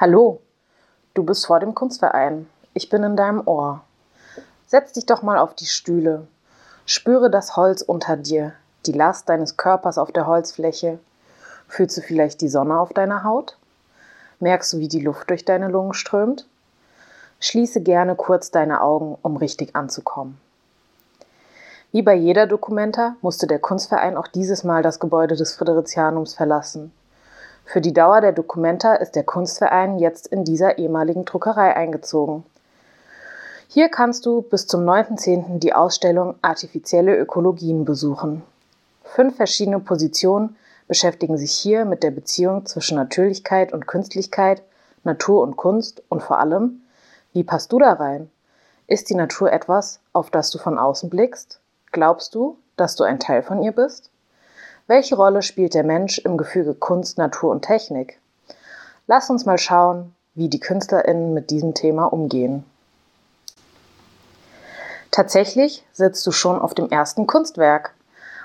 Hallo, du bist vor dem Kunstverein. Ich bin in deinem Ohr. Setz dich doch mal auf die Stühle. Spüre das Holz unter dir, die Last deines Körpers auf der Holzfläche. Fühlst du vielleicht die Sonne auf deiner Haut? Merkst du, wie die Luft durch deine Lungen strömt? Schließe gerne kurz deine Augen, um richtig anzukommen. Wie bei jeder Dokumenta musste der Kunstverein auch dieses Mal das Gebäude des Friderizianums verlassen. Für die Dauer der Dokumenta ist der Kunstverein jetzt in dieser ehemaligen Druckerei eingezogen. Hier kannst du bis zum 9.10. die Ausstellung Artifizielle Ökologien besuchen. Fünf verschiedene Positionen beschäftigen sich hier mit der Beziehung zwischen Natürlichkeit und Künstlichkeit, Natur und Kunst und vor allem, wie passt du da rein? Ist die Natur etwas, auf das du von außen blickst? Glaubst du, dass du ein Teil von ihr bist? Welche Rolle spielt der Mensch im Gefüge Kunst, Natur und Technik? Lass uns mal schauen, wie die KünstlerInnen mit diesem Thema umgehen. Tatsächlich sitzt du schon auf dem ersten Kunstwerk.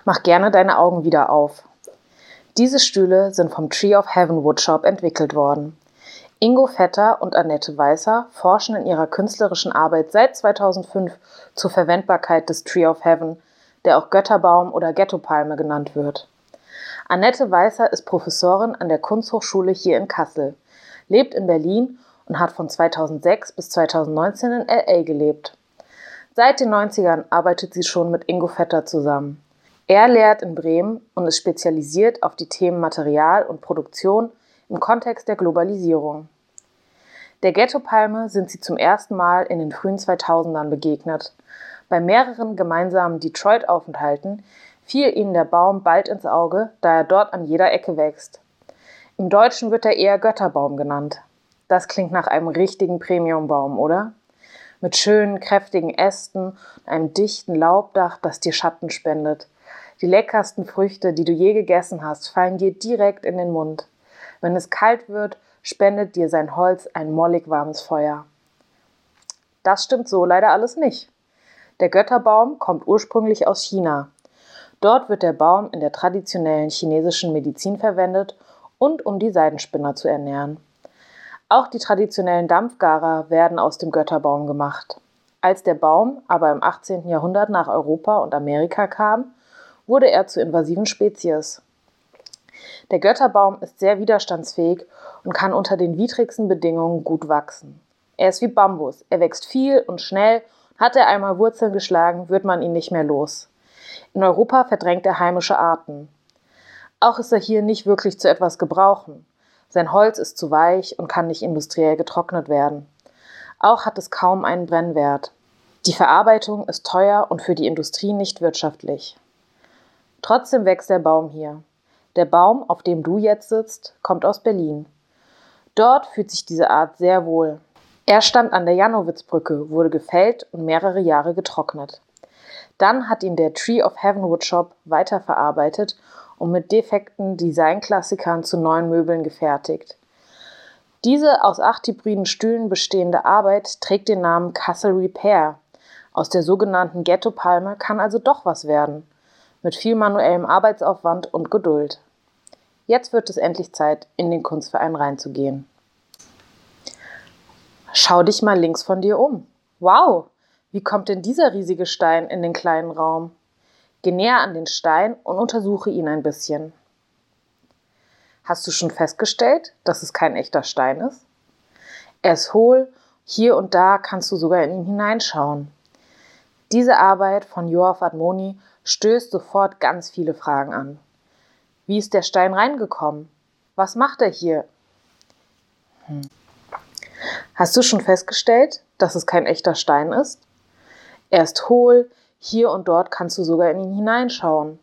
Mach gerne deine Augen wieder auf. Diese Stühle sind vom Tree of Heaven Woodshop entwickelt worden. Ingo Vetter und Annette Weißer forschen in ihrer künstlerischen Arbeit seit 2005 zur Verwendbarkeit des Tree of Heaven, der auch Götterbaum oder Ghettopalme genannt wird. Annette Weißer ist Professorin an der Kunsthochschule hier in Kassel, lebt in Berlin und hat von 2006 bis 2019 in LA gelebt. Seit den 90ern arbeitet sie schon mit Ingo Vetter zusammen. Er lehrt in Bremen und ist spezialisiert auf die Themen Material und Produktion im Kontext der Globalisierung. Der Ghettopalme sind sie zum ersten Mal in den frühen 2000ern begegnet. Bei mehreren gemeinsamen Detroit-Aufenthalten fiel ihnen der Baum bald ins Auge, da er dort an jeder Ecke wächst. Im Deutschen wird er eher Götterbaum genannt. Das klingt nach einem richtigen Premiumbaum, oder? Mit schönen, kräftigen Ästen und einem dichten Laubdach, das dir Schatten spendet. Die leckersten Früchte, die du je gegessen hast, fallen dir direkt in den Mund. Wenn es kalt wird, spendet dir sein Holz ein mollig warmes Feuer. Das stimmt so leider alles nicht. Der Götterbaum kommt ursprünglich aus China. Dort wird der Baum in der traditionellen chinesischen Medizin verwendet und um die Seidenspinner zu ernähren. Auch die traditionellen Dampfgarer werden aus dem Götterbaum gemacht. Als der Baum aber im 18. Jahrhundert nach Europa und Amerika kam, wurde er zur invasiven Spezies. Der Götterbaum ist sehr widerstandsfähig und kann unter den widrigsten Bedingungen gut wachsen. Er ist wie Bambus, er wächst viel und schnell. Hat er einmal Wurzeln geschlagen, wird man ihn nicht mehr los. In Europa verdrängt er heimische Arten. Auch ist er hier nicht wirklich zu etwas gebrauchen. Sein Holz ist zu weich und kann nicht industriell getrocknet werden. Auch hat es kaum einen Brennwert. Die Verarbeitung ist teuer und für die Industrie nicht wirtschaftlich. Trotzdem wächst der Baum hier. Der Baum, auf dem du jetzt sitzt, kommt aus Berlin. Dort fühlt sich diese Art sehr wohl. Er stand an der Janowitzbrücke, wurde gefällt und mehrere Jahre getrocknet. Dann hat ihn der Tree of Heavenwood Shop weiterverarbeitet und mit defekten Designklassikern zu neuen Möbeln gefertigt. Diese aus acht hybriden Stühlen bestehende Arbeit trägt den Namen Castle Repair. Aus der sogenannten Ghetto-Palme kann also doch was werden. Mit viel manuellem Arbeitsaufwand und Geduld. Jetzt wird es endlich Zeit, in den Kunstverein reinzugehen. Schau dich mal links von dir um. Wow, wie kommt denn dieser riesige Stein in den kleinen Raum? Geh näher an den Stein und untersuche ihn ein bisschen. Hast du schon festgestellt, dass es kein echter Stein ist? Er ist hohl, hier und da kannst du sogar in ihn hineinschauen. Diese Arbeit von Joaf Admoni stößt sofort ganz viele Fragen an. Wie ist der Stein reingekommen? Was macht er hier? Hm. Hast du schon festgestellt, dass es kein echter Stein ist? Er ist hohl, hier und dort kannst du sogar in ihn hineinschauen.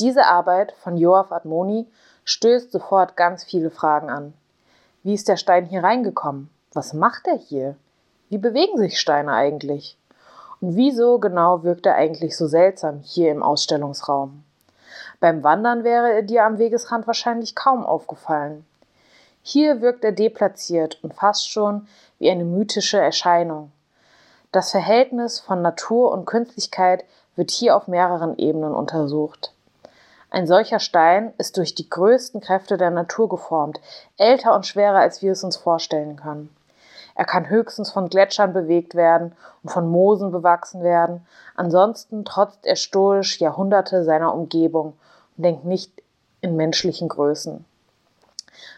Diese Arbeit von Joaf Admoni stößt sofort ganz viele Fragen an. Wie ist der Stein hier reingekommen? Was macht er hier? Wie bewegen sich Steine eigentlich? Und wieso genau wirkt er eigentlich so seltsam hier im Ausstellungsraum? Beim Wandern wäre er dir am Wegesrand wahrscheinlich kaum aufgefallen. Hier wirkt er deplatziert und fast schon wie eine mythische Erscheinung. Das Verhältnis von Natur und Künstlichkeit wird hier auf mehreren Ebenen untersucht. Ein solcher Stein ist durch die größten Kräfte der Natur geformt, älter und schwerer, als wir es uns vorstellen können. Er kann höchstens von Gletschern bewegt werden und von Moosen bewachsen werden. Ansonsten trotzt er stoisch Jahrhunderte seiner Umgebung und denkt nicht in menschlichen Größen.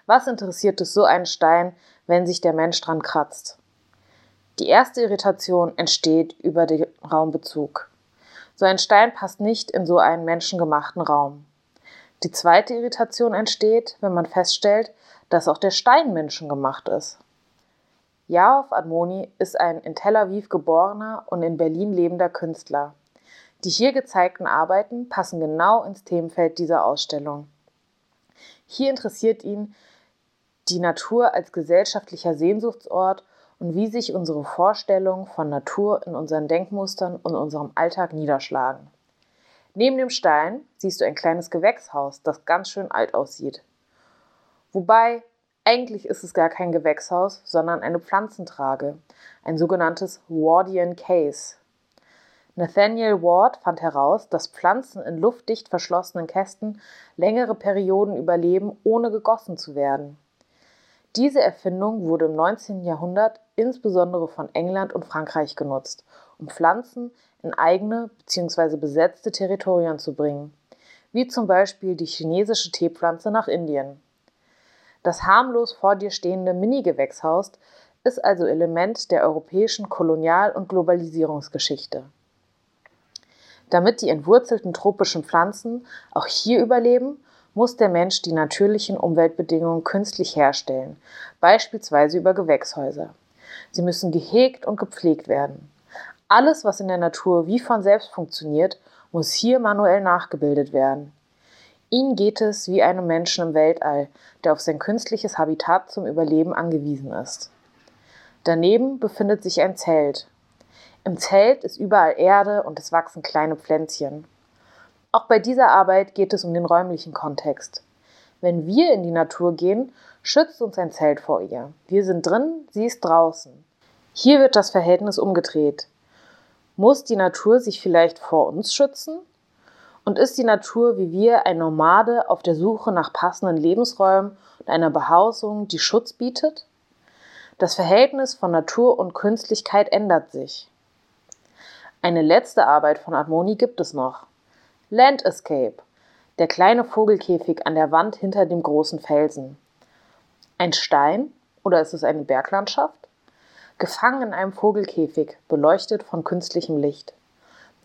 Was interessiert es so einen Stein, wenn sich der Mensch dran kratzt? Die erste Irritation entsteht über den Raumbezug. So ein Stein passt nicht in so einen menschengemachten Raum. Die zweite Irritation entsteht, wenn man feststellt, dass auch der Stein menschengemacht ist. Jaof Admoni ist ein in Tel Aviv geborener und in Berlin lebender Künstler. Die hier gezeigten Arbeiten passen genau ins Themenfeld dieser Ausstellung. Hier interessiert ihn die Natur als gesellschaftlicher Sehnsuchtsort und wie sich unsere Vorstellungen von Natur in unseren Denkmustern und unserem Alltag niederschlagen. Neben dem Stein siehst du ein kleines Gewächshaus, das ganz schön alt aussieht. Wobei, eigentlich ist es gar kein Gewächshaus, sondern eine Pflanzentrage, ein sogenanntes Wardian Case. Nathaniel Ward fand heraus, dass Pflanzen in luftdicht verschlossenen Kästen längere Perioden überleben, ohne gegossen zu werden. Diese Erfindung wurde im 19. Jahrhundert insbesondere von England und Frankreich genutzt, um Pflanzen in eigene bzw. besetzte Territorien zu bringen, wie zum Beispiel die chinesische Teepflanze nach Indien. Das harmlos vor dir stehende Mini-Gewächshaus ist also Element der europäischen Kolonial- und Globalisierungsgeschichte. Damit die entwurzelten tropischen Pflanzen auch hier überleben muss der Mensch die natürlichen Umweltbedingungen künstlich herstellen, beispielsweise über Gewächshäuser. Sie müssen gehegt und gepflegt werden. Alles, was in der Natur wie von selbst funktioniert, muss hier manuell nachgebildet werden. Ihnen geht es wie einem Menschen im Weltall, der auf sein künstliches Habitat zum Überleben angewiesen ist. Daneben befindet sich ein Zelt. Im Zelt ist überall Erde und es wachsen kleine Pflänzchen. Auch bei dieser Arbeit geht es um den räumlichen Kontext. Wenn wir in die Natur gehen, schützt uns ein Zelt vor ihr. Wir sind drin, sie ist draußen. Hier wird das Verhältnis umgedreht. Muss die Natur sich vielleicht vor uns schützen? Und ist die Natur wie wir ein Nomade auf der Suche nach passenden Lebensräumen und einer Behausung, die Schutz bietet? Das Verhältnis von Natur und Künstlichkeit ändert sich. Eine letzte Arbeit von Admoni gibt es noch. Land Escape, der kleine Vogelkäfig an der Wand hinter dem großen Felsen. Ein Stein oder ist es eine Berglandschaft? Gefangen in einem Vogelkäfig, beleuchtet von künstlichem Licht.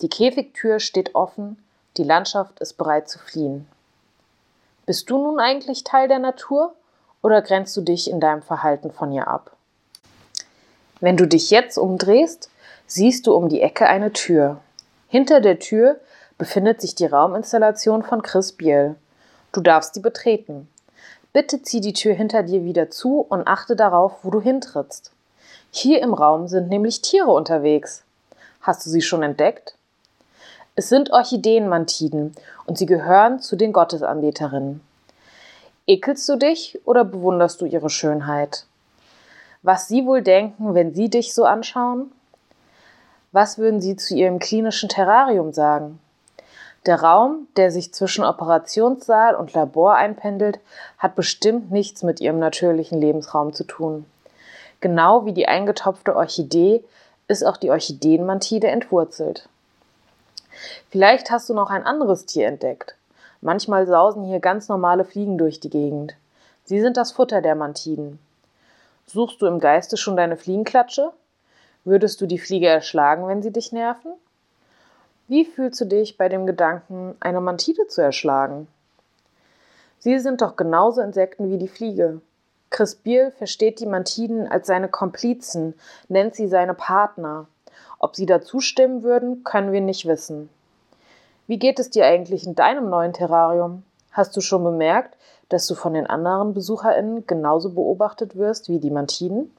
Die Käfigtür steht offen, die Landschaft ist bereit zu fliehen. Bist du nun eigentlich Teil der Natur oder grenzt du dich in deinem Verhalten von ihr ab? Wenn du dich jetzt umdrehst, siehst du um die Ecke eine Tür. Hinter der Tür befindet sich die Rauminstallation von Chris Biel. Du darfst sie betreten. Bitte zieh die Tür hinter dir wieder zu und achte darauf, wo du hintrittst. Hier im Raum sind nämlich Tiere unterwegs. Hast du sie schon entdeckt? Es sind Orchideenmantiden und sie gehören zu den Gottesanbeterinnen. Ekelst du dich oder bewunderst du ihre Schönheit? Was sie wohl denken, wenn sie dich so anschauen? Was würden sie zu ihrem klinischen Terrarium sagen? Der Raum, der sich zwischen Operationssaal und Labor einpendelt, hat bestimmt nichts mit ihrem natürlichen Lebensraum zu tun. Genau wie die eingetopfte Orchidee ist auch die Orchideenmantide entwurzelt. Vielleicht hast du noch ein anderes Tier entdeckt. Manchmal sausen hier ganz normale Fliegen durch die Gegend. Sie sind das Futter der Mantiden. Suchst du im Geiste schon deine Fliegenklatsche? Würdest du die Fliege erschlagen, wenn sie dich nerven? Wie fühlst du dich bei dem Gedanken, eine Mantide zu erschlagen? Sie sind doch genauso Insekten wie die Fliege. Chris Biel versteht die Mantiden als seine Komplizen, nennt sie seine Partner. Ob sie dazu stimmen würden, können wir nicht wissen. Wie geht es dir eigentlich in deinem neuen Terrarium? Hast du schon bemerkt, dass du von den anderen BesucherInnen genauso beobachtet wirst wie die Mantiden?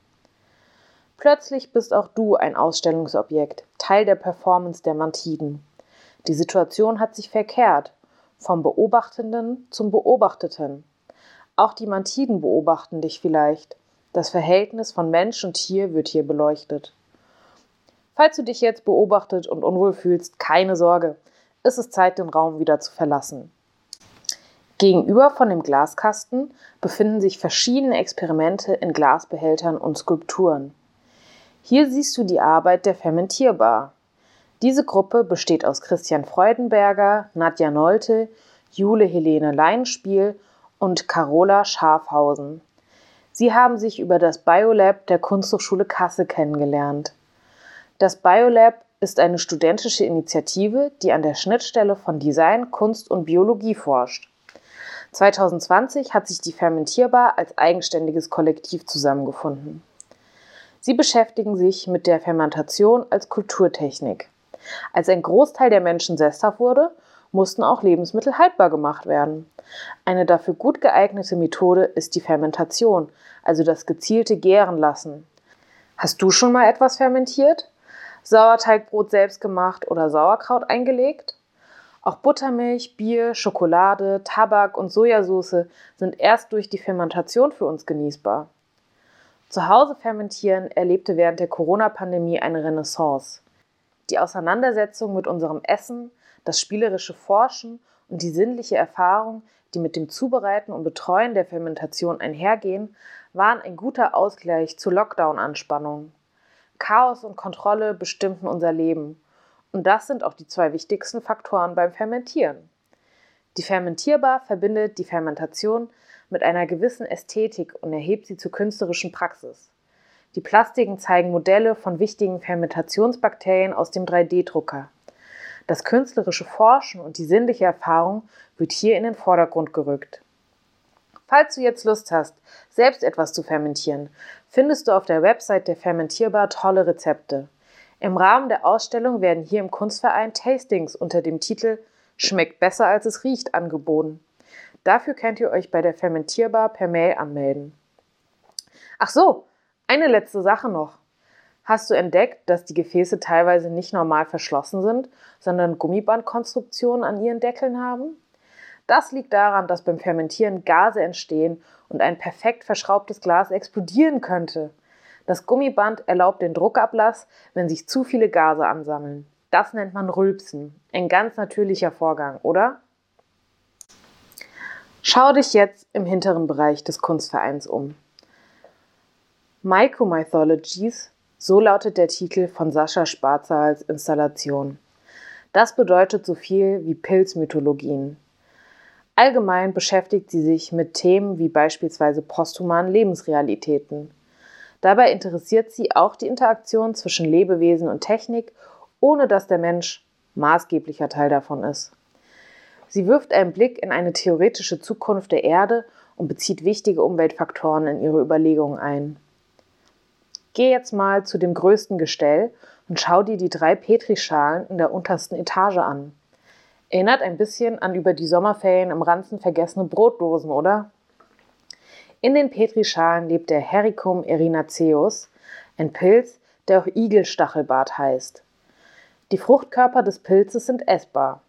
Plötzlich bist auch du ein Ausstellungsobjekt, Teil der Performance der Mantiden. Die Situation hat sich verkehrt, vom Beobachtenden zum Beobachteten. Auch die Mantiden beobachten dich vielleicht. Das Verhältnis von Mensch und Tier wird hier beleuchtet. Falls du dich jetzt beobachtet und unwohl fühlst, keine Sorge, es ist Zeit, den Raum wieder zu verlassen. Gegenüber von dem Glaskasten befinden sich verschiedene Experimente in Glasbehältern und Skulpturen. Hier siehst du die Arbeit der Fermentierbar. Diese Gruppe besteht aus Christian Freudenberger, Nadja Nolte, Jule Helene Leinspiel und Carola Schafhausen. Sie haben sich über das Biolab der Kunsthochschule Kassel kennengelernt. Das Biolab ist eine studentische Initiative, die an der Schnittstelle von Design, Kunst und Biologie forscht. 2020 hat sich die Fermentierbar als eigenständiges Kollektiv zusammengefunden. Sie beschäftigen sich mit der Fermentation als Kulturtechnik. Als ein Großteil der Menschen sesshaft wurde, mussten auch Lebensmittel haltbar gemacht werden. Eine dafür gut geeignete Methode ist die Fermentation, also das gezielte Gären lassen. Hast du schon mal etwas fermentiert? Sauerteigbrot selbst gemacht oder Sauerkraut eingelegt? Auch Buttermilch, Bier, Schokolade, Tabak und Sojasauce sind erst durch die Fermentation für uns genießbar. Zu Hause fermentieren erlebte während der Corona-Pandemie eine Renaissance. Die Auseinandersetzung mit unserem Essen, das spielerische Forschen und die sinnliche Erfahrung, die mit dem Zubereiten und Betreuen der Fermentation einhergehen, waren ein guter Ausgleich zur Lockdown-Anspannung. Chaos und Kontrolle bestimmten unser Leben. Und das sind auch die zwei wichtigsten Faktoren beim Fermentieren. Die Fermentierbar verbindet die Fermentation mit einer gewissen Ästhetik und erhebt sie zur künstlerischen Praxis. Die Plastiken zeigen Modelle von wichtigen Fermentationsbakterien aus dem 3D-Drucker. Das künstlerische Forschen und die sinnliche Erfahrung wird hier in den Vordergrund gerückt. Falls du jetzt Lust hast, selbst etwas zu fermentieren, findest du auf der Website der Fermentierbar tolle Rezepte. Im Rahmen der Ausstellung werden hier im Kunstverein Tastings unter dem Titel Schmeckt besser als es riecht angeboten. Dafür könnt ihr euch bei der Fermentierbar per Mail anmelden. Ach so, eine letzte Sache noch. Hast du entdeckt, dass die Gefäße teilweise nicht normal verschlossen sind, sondern Gummibandkonstruktionen an ihren Deckeln haben? Das liegt daran, dass beim Fermentieren Gase entstehen und ein perfekt verschraubtes Glas explodieren könnte. Das Gummiband erlaubt den Druckablass, wenn sich zu viele Gase ansammeln. Das nennt man Rülpsen. Ein ganz natürlicher Vorgang, oder? Schau dich jetzt im hinteren Bereich des Kunstvereins um. Mycomythologies so lautet der Titel von Sascha Sparzals Installation. Das bedeutet so viel wie Pilzmythologien. Allgemein beschäftigt sie sich mit Themen wie beispielsweise posthumanen Lebensrealitäten. Dabei interessiert sie auch die Interaktion zwischen Lebewesen und Technik, ohne dass der Mensch maßgeblicher Teil davon ist. Sie wirft einen Blick in eine theoretische Zukunft der Erde und bezieht wichtige Umweltfaktoren in ihre Überlegungen ein. Geh jetzt mal zu dem größten Gestell und schau dir die drei Petrischalen in der untersten Etage an. Erinnert ein bisschen an über die Sommerferien im Ranzen vergessene Brotdosen, oder? In den Petrischalen lebt der Hericum erinaceus, ein Pilz, der auch Igelstachelbart heißt. Die Fruchtkörper des Pilzes sind essbar.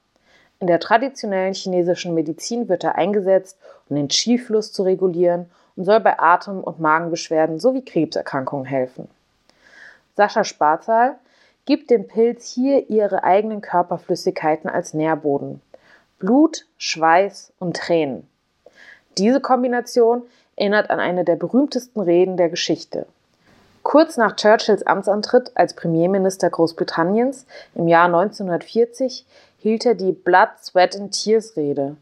In der traditionellen chinesischen Medizin wird er eingesetzt, um den Qi-Fluss zu regulieren und soll bei Atem- und Magenbeschwerden sowie Krebserkrankungen helfen. Sascha Sparzal gibt dem Pilz hier ihre eigenen Körperflüssigkeiten als Nährboden. Blut, Schweiß und Tränen. Diese Kombination erinnert an eine der berühmtesten Reden der Geschichte. Kurz nach Churchills Amtsantritt als Premierminister Großbritanniens im Jahr 1940 hielt er die Blood, Sweat and Tears Rede.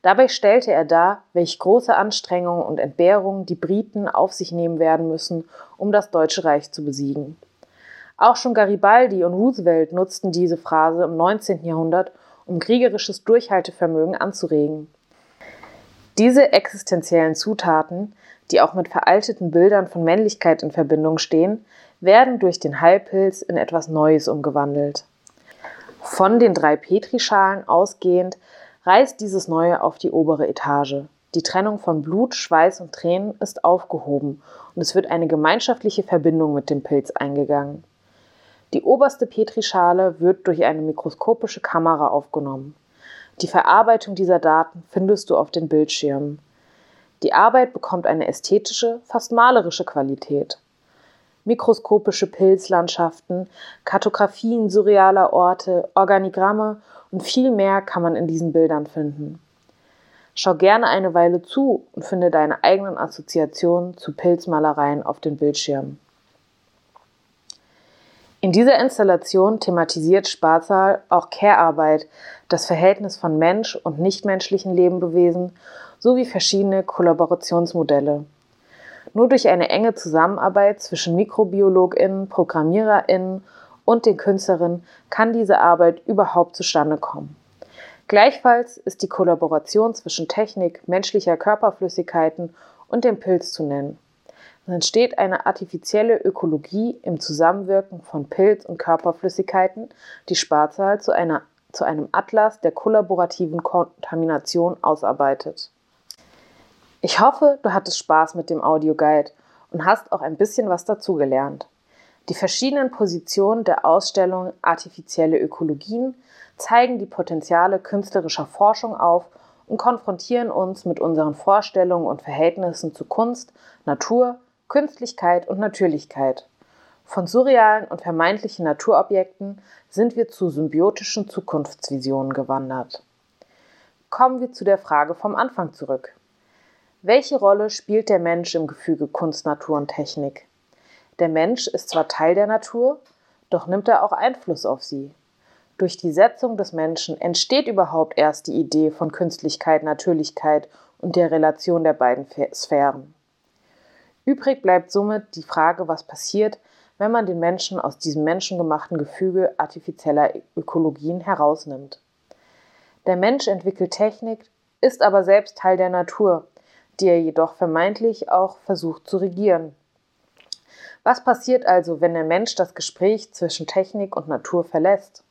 Dabei stellte er dar, welch große Anstrengungen und Entbehrungen die Briten auf sich nehmen werden müssen, um das Deutsche Reich zu besiegen. Auch schon Garibaldi und Roosevelt nutzten diese Phrase im 19. Jahrhundert, um kriegerisches Durchhaltevermögen anzuregen. Diese existenziellen Zutaten, die auch mit veralteten Bildern von Männlichkeit in Verbindung stehen, werden durch den Heilpilz in etwas Neues umgewandelt. Von den drei Petrischalen ausgehend reißt dieses Neue auf die obere Etage. Die Trennung von Blut, Schweiß und Tränen ist aufgehoben und es wird eine gemeinschaftliche Verbindung mit dem Pilz eingegangen. Die oberste Petrischale wird durch eine mikroskopische Kamera aufgenommen. Die Verarbeitung dieser Daten findest du auf den Bildschirmen. Die Arbeit bekommt eine ästhetische, fast malerische Qualität. Mikroskopische Pilzlandschaften, Kartografien surrealer Orte, Organigramme und viel mehr kann man in diesen Bildern finden. Schau gerne eine Weile zu und finde deine eigenen Assoziationen zu Pilzmalereien auf den Bildschirmen. In dieser Installation thematisiert Sparzal auch Care-Arbeit, das Verhältnis von Mensch und nichtmenschlichen Lebewesen sowie verschiedene Kollaborationsmodelle. Nur durch eine enge Zusammenarbeit zwischen MikrobiologInnen, ProgrammiererInnen und den Künstlerinnen kann diese Arbeit überhaupt zustande kommen. Gleichfalls ist die Kollaboration zwischen Technik, menschlicher Körperflüssigkeiten und dem Pilz zu nennen. Es entsteht eine artifizielle Ökologie im Zusammenwirken von Pilz und Körperflüssigkeiten, die Sparzal zu, einer, zu einem Atlas der kollaborativen Kontamination ausarbeitet. Ich hoffe, du hattest Spaß mit dem Audioguide und hast auch ein bisschen was dazugelernt. Die verschiedenen Positionen der Ausstellung Artifizielle Ökologien zeigen die Potenziale künstlerischer Forschung auf und konfrontieren uns mit unseren Vorstellungen und Verhältnissen zu Kunst, Natur, Künstlichkeit und Natürlichkeit. Von surrealen und vermeintlichen Naturobjekten sind wir zu symbiotischen Zukunftsvisionen gewandert. Kommen wir zu der Frage vom Anfang zurück. Welche Rolle spielt der Mensch im Gefüge Kunst, Natur und Technik? Der Mensch ist zwar Teil der Natur, doch nimmt er auch Einfluss auf sie. Durch die Setzung des Menschen entsteht überhaupt erst die Idee von Künstlichkeit, Natürlichkeit und der Relation der beiden Sphären. Übrig bleibt somit die Frage, was passiert, wenn man den Menschen aus diesem menschengemachten Gefüge artifizieller Ökologien herausnimmt. Der Mensch entwickelt Technik, ist aber selbst Teil der Natur die er jedoch vermeintlich auch versucht zu regieren. Was passiert also, wenn der Mensch das Gespräch zwischen Technik und Natur verlässt?